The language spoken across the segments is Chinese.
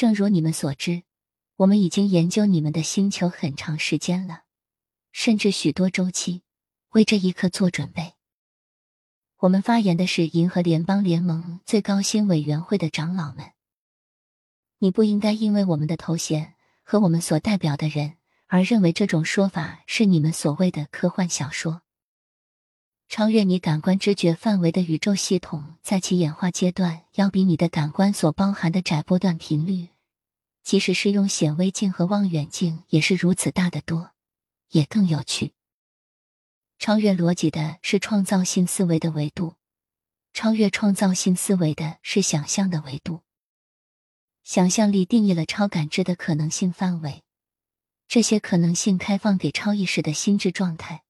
正如你们所知，我们已经研究你们的星球很长时间了，甚至许多周期，为这一刻做准备。我们发言的是银河联邦联盟最高星委员会的长老们。你不应该因为我们的头衔和我们所代表的人而认为这种说法是你们所谓的科幻小说。超越你感官知觉范围的宇宙系统，在其演化阶段，要比你的感官所包含的窄波段频率，即使是用显微镜和望远镜，也是如此大得多，也更有趣。超越逻辑的是创造性思维的维度，超越创造性思维的是想象的维度。想象力定义了超感知的可能性范围，这些可能性开放给超意识的心智状态，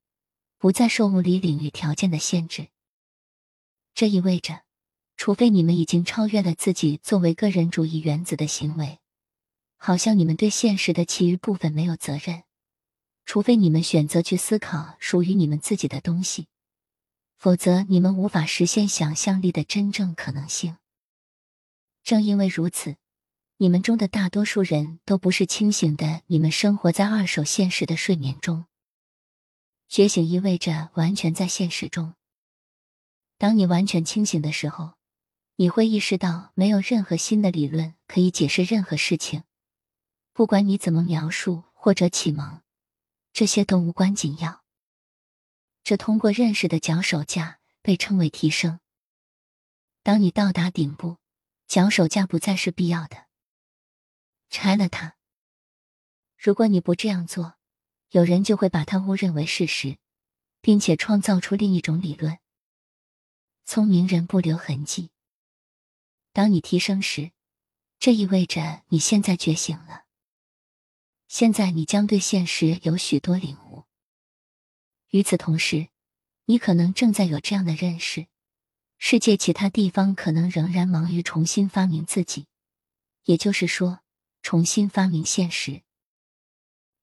不再受物理领域条件的限制。这意味着，除非你们已经超越了自己作为个人主义原子的行为，好像你们对现实的其余部分没有责任。除非你们选择去思考属于你们自己的东西，否则你们无法实现想象力的真正可能性。正因为如此，你们中的大多数人都不是清醒的。你们生活在二手现实的睡眠中。觉醒意味着完全在现实中。当你完全清醒的时候，你会意识到没有任何新的理论可以解释任何事情，不管你怎么描述或者启蒙。这些都无关紧要。这通过认识的脚手架被称为提升。当你到达顶部，脚手架不再是必要的。拆了它。如果你不这样做，有人就会把它误认为事实，并且创造出另一种理论。聪明人不留痕迹。当你提升时，这意味着你现在觉醒了。现在你将对现实有许多领悟。与此同时，你可能正在有这样的认识：世界其他地方可能仍然忙于重新发明自己，也就是说，重新发明现实。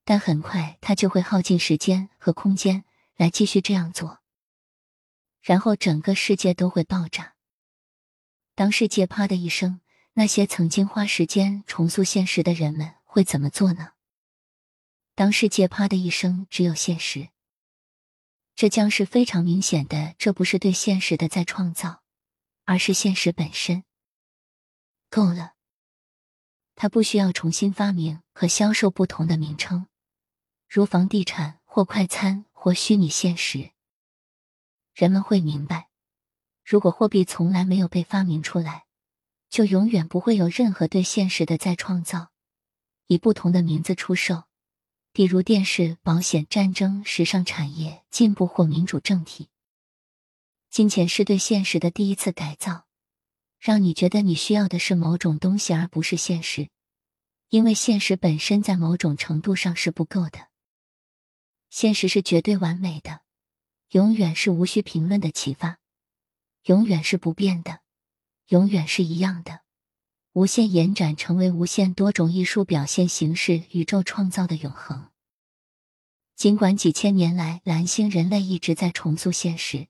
但很快，它就会耗尽时间和空间来继续这样做，然后整个世界都会爆炸。当世界啪的一声，那些曾经花时间重塑现实的人们会怎么做呢？当世界啪的一声，只有现实，这将是非常明显的。这不是对现实的再创造，而是现实本身。够了，它不需要重新发明和销售不同的名称，如房地产或快餐或虚拟现实。人们会明白，如果货币从来没有被发明出来，就永远不会有任何对现实的再创造，以不同的名字出售。比如电视、保险、战争、时尚产业、进步或民主政体。金钱是对现实的第一次改造，让你觉得你需要的是某种东西，而不是现实，因为现实本身在某种程度上是不够的。现实是绝对完美的，永远是无需评论的启发，永远是不变的，永远是一样的。无限延展，成为无限多种艺术表现形式，宇宙创造的永恒。尽管几千年来，蓝星人类一直在重塑现实，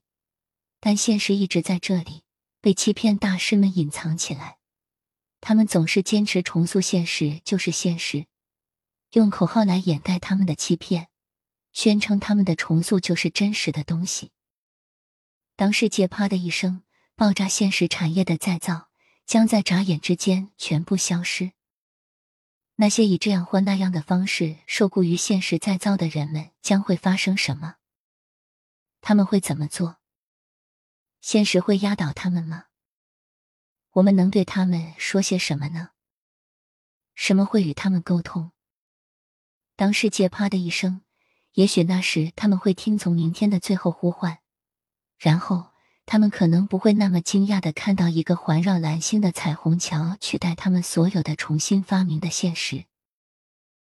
但现实一直在这里，被欺骗大师们隐藏起来。他们总是坚持重塑现实就是现实，用口号来掩盖他们的欺骗，宣称他们的重塑就是真实的东西。当世界啪的一声爆炸，现实产业的再造。将在眨眼之间全部消失。那些以这样或那样的方式受雇于现实再造的人们将会发生什么？他们会怎么做？现实会压倒他们吗？我们能对他们说些什么呢？什么会与他们沟通？当世界啪的一声，也许那时他们会听从明天的最后呼唤，然后。他们可能不会那么惊讶的看到一个环绕蓝星的彩虹桥取代他们所有的重新发明的现实。